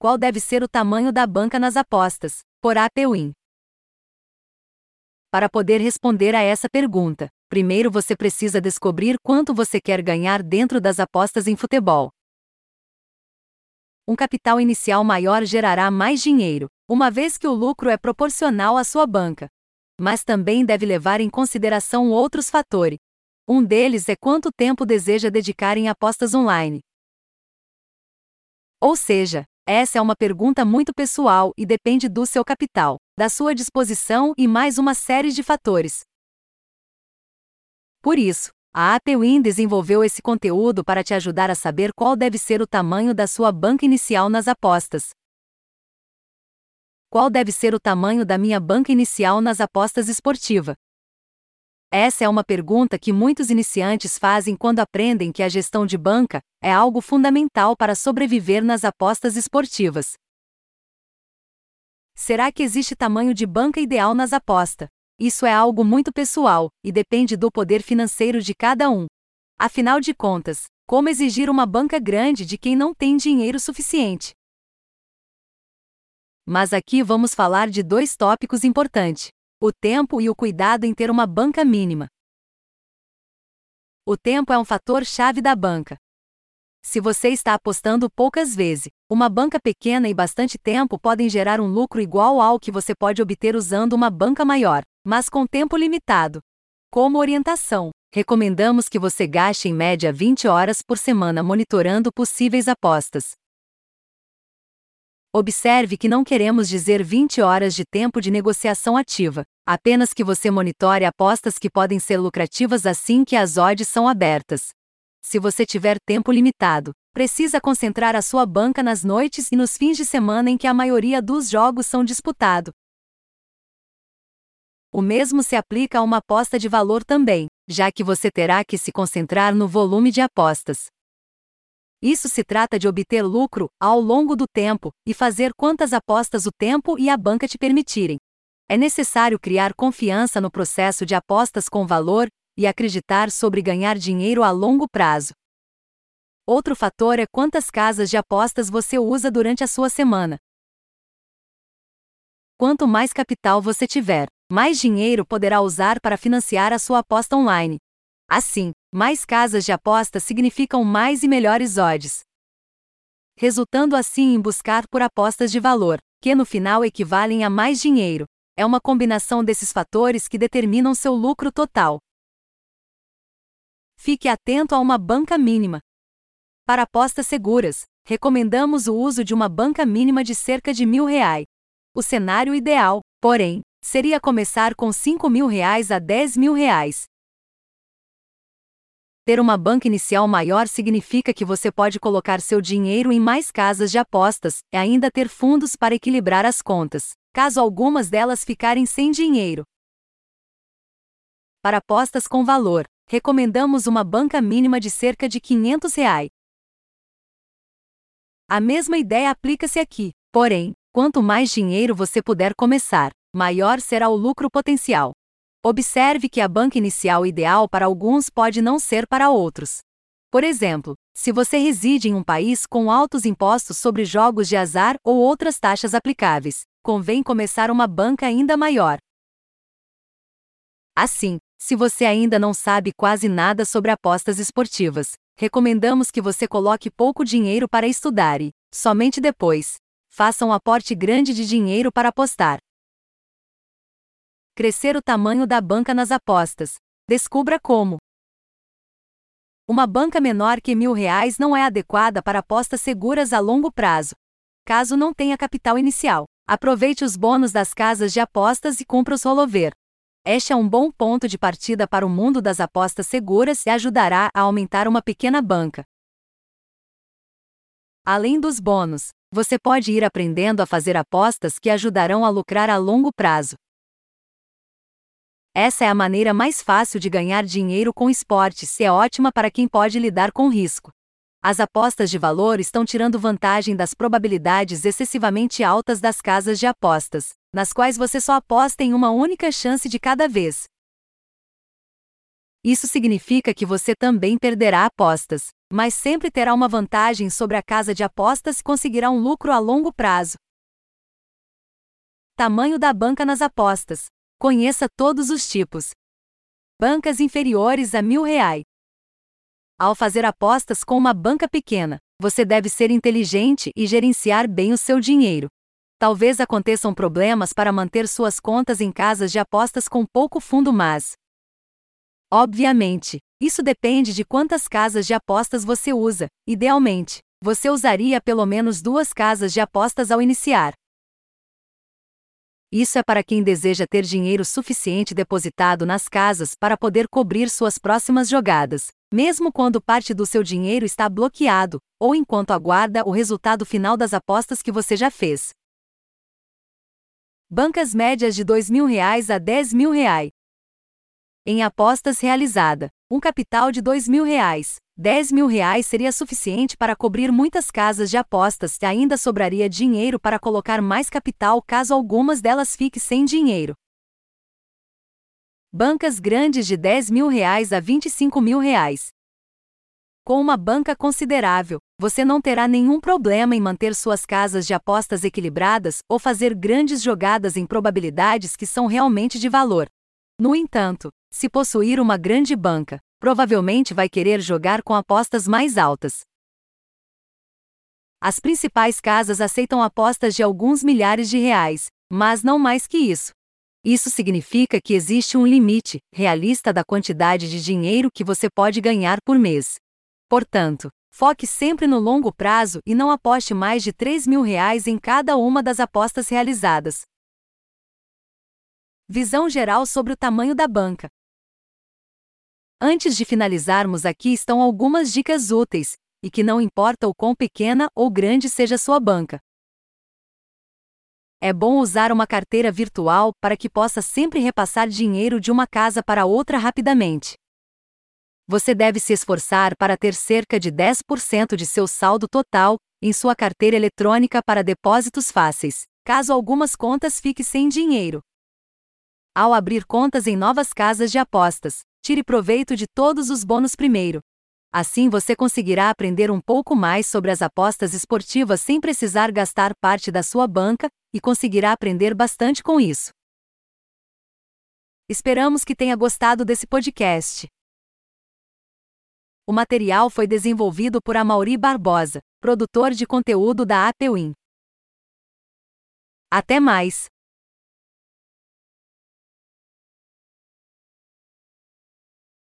Qual deve ser o tamanho da banca nas apostas? Por APWin. Para poder responder a essa pergunta, primeiro você precisa descobrir quanto você quer ganhar dentro das apostas em futebol. Um capital inicial maior gerará mais dinheiro, uma vez que o lucro é proporcional à sua banca. Mas também deve levar em consideração outros fatores. Um deles é quanto tempo deseja dedicar em apostas online. Ou seja, essa é uma pergunta muito pessoal e depende do seu capital, da sua disposição e mais uma série de fatores. Por isso, a APWin desenvolveu esse conteúdo para te ajudar a saber qual deve ser o tamanho da sua banca inicial nas apostas. Qual deve ser o tamanho da minha banca inicial nas apostas esportiva? Essa é uma pergunta que muitos iniciantes fazem quando aprendem que a gestão de banca é algo fundamental para sobreviver nas apostas esportivas. Será que existe tamanho de banca ideal nas apostas? Isso é algo muito pessoal e depende do poder financeiro de cada um. Afinal de contas, como exigir uma banca grande de quem não tem dinheiro suficiente? Mas aqui vamos falar de dois tópicos importantes o tempo e o cuidado em ter uma banca mínima. O tempo é um fator chave da banca. Se você está apostando poucas vezes, uma banca pequena e bastante tempo podem gerar um lucro igual ao que você pode obter usando uma banca maior, mas com tempo limitado. Como orientação, recomendamos que você gaste em média 20 horas por semana monitorando possíveis apostas. Observe que não queremos dizer 20 horas de tempo de negociação ativa, apenas que você monitore apostas que podem ser lucrativas assim que as odds são abertas. Se você tiver tempo limitado, precisa concentrar a sua banca nas noites e nos fins de semana em que a maioria dos jogos são disputados. O mesmo se aplica a uma aposta de valor também, já que você terá que se concentrar no volume de apostas. Isso se trata de obter lucro ao longo do tempo e fazer quantas apostas o tempo e a banca te permitirem. É necessário criar confiança no processo de apostas com valor e acreditar sobre ganhar dinheiro a longo prazo. Outro fator é quantas casas de apostas você usa durante a sua semana. Quanto mais capital você tiver, mais dinheiro poderá usar para financiar a sua aposta online. Assim, mais casas de aposta significam mais e melhores odds. Resultando assim em buscar por apostas de valor, que no final equivalem a mais dinheiro. É uma combinação desses fatores que determinam seu lucro total. Fique atento a uma banca mínima. Para apostas seguras, recomendamos o uso de uma banca mínima de cerca de mil reais. O cenário ideal, porém, seria começar com 5 mil reais a 10 mil reais, ter uma banca inicial maior significa que você pode colocar seu dinheiro em mais casas de apostas e ainda ter fundos para equilibrar as contas, caso algumas delas ficarem sem dinheiro. Para apostas com valor, recomendamos uma banca mínima de cerca de 500 reais. A mesma ideia aplica-se aqui, porém, quanto mais dinheiro você puder começar, maior será o lucro potencial. Observe que a banca inicial ideal para alguns pode não ser para outros. Por exemplo, se você reside em um país com altos impostos sobre jogos de azar ou outras taxas aplicáveis, convém começar uma banca ainda maior. Assim, se você ainda não sabe quase nada sobre apostas esportivas, recomendamos que você coloque pouco dinheiro para estudar e, somente depois, faça um aporte grande de dinheiro para apostar. Crescer o tamanho da banca nas apostas. Descubra como. Uma banca menor que mil reais não é adequada para apostas seguras a longo prazo. Caso não tenha capital inicial, aproveite os bônus das casas de apostas e cumpra os rolover. Este é um bom ponto de partida para o mundo das apostas seguras e ajudará a aumentar uma pequena banca. Além dos bônus, você pode ir aprendendo a fazer apostas que ajudarão a lucrar a longo prazo. Essa é a maneira mais fácil de ganhar dinheiro com esportes e é ótima para quem pode lidar com risco. As apostas de valor estão tirando vantagem das probabilidades excessivamente altas das casas de apostas, nas quais você só aposta em uma única chance de cada vez. Isso significa que você também perderá apostas. mas sempre terá uma vantagem sobre a casa de apostas e conseguirá um lucro a longo prazo. Tamanho da banca nas apostas. Conheça todos os tipos. Bancas inferiores a mil reais. Ao fazer apostas com uma banca pequena, você deve ser inteligente e gerenciar bem o seu dinheiro. Talvez aconteçam problemas para manter suas contas em casas de apostas com pouco fundo, mas. Obviamente, isso depende de quantas casas de apostas você usa. Idealmente, você usaria pelo menos duas casas de apostas ao iniciar. Isso é para quem deseja ter dinheiro suficiente depositado nas casas para poder cobrir suas próximas jogadas, mesmo quando parte do seu dinheiro está bloqueado, ou enquanto aguarda o resultado final das apostas que você já fez. Bancas médias de R$ 2.000 a R$ 10.000. Em apostas realizada, um capital de R$ 2.000, R$ mil reais seria suficiente para cobrir muitas casas de apostas e ainda sobraria dinheiro para colocar mais capital caso algumas delas fiquem sem dinheiro. Bancas grandes de R$ mil reais a 25 mil reais. Com uma banca considerável, você não terá nenhum problema em manter suas casas de apostas equilibradas ou fazer grandes jogadas em probabilidades que são realmente de valor. No entanto, se possuir uma grande banca, provavelmente vai querer jogar com apostas mais altas. As principais casas aceitam apostas de alguns milhares de reais, mas não mais que isso. Isso significa que existe um limite realista da quantidade de dinheiro que você pode ganhar por mês. Portanto, foque sempre no longo prazo e não aposte mais de 3 mil reais em cada uma das apostas realizadas. Visão geral sobre o tamanho da banca. Antes de finalizarmos, aqui estão algumas dicas úteis, e que não importa o quão pequena ou grande seja sua banca. É bom usar uma carteira virtual para que possa sempre repassar dinheiro de uma casa para outra rapidamente. Você deve se esforçar para ter cerca de 10% de seu saldo total em sua carteira eletrônica para depósitos fáceis, caso algumas contas fiquem sem dinheiro. Ao abrir contas em novas casas de apostas, tire proveito de todos os bônus primeiro. Assim você conseguirá aprender um pouco mais sobre as apostas esportivas sem precisar gastar parte da sua banca e conseguirá aprender bastante com isso. Esperamos que tenha gostado desse podcast. O material foi desenvolvido por Amaury Barbosa, produtor de conteúdo da Apewin. Até mais!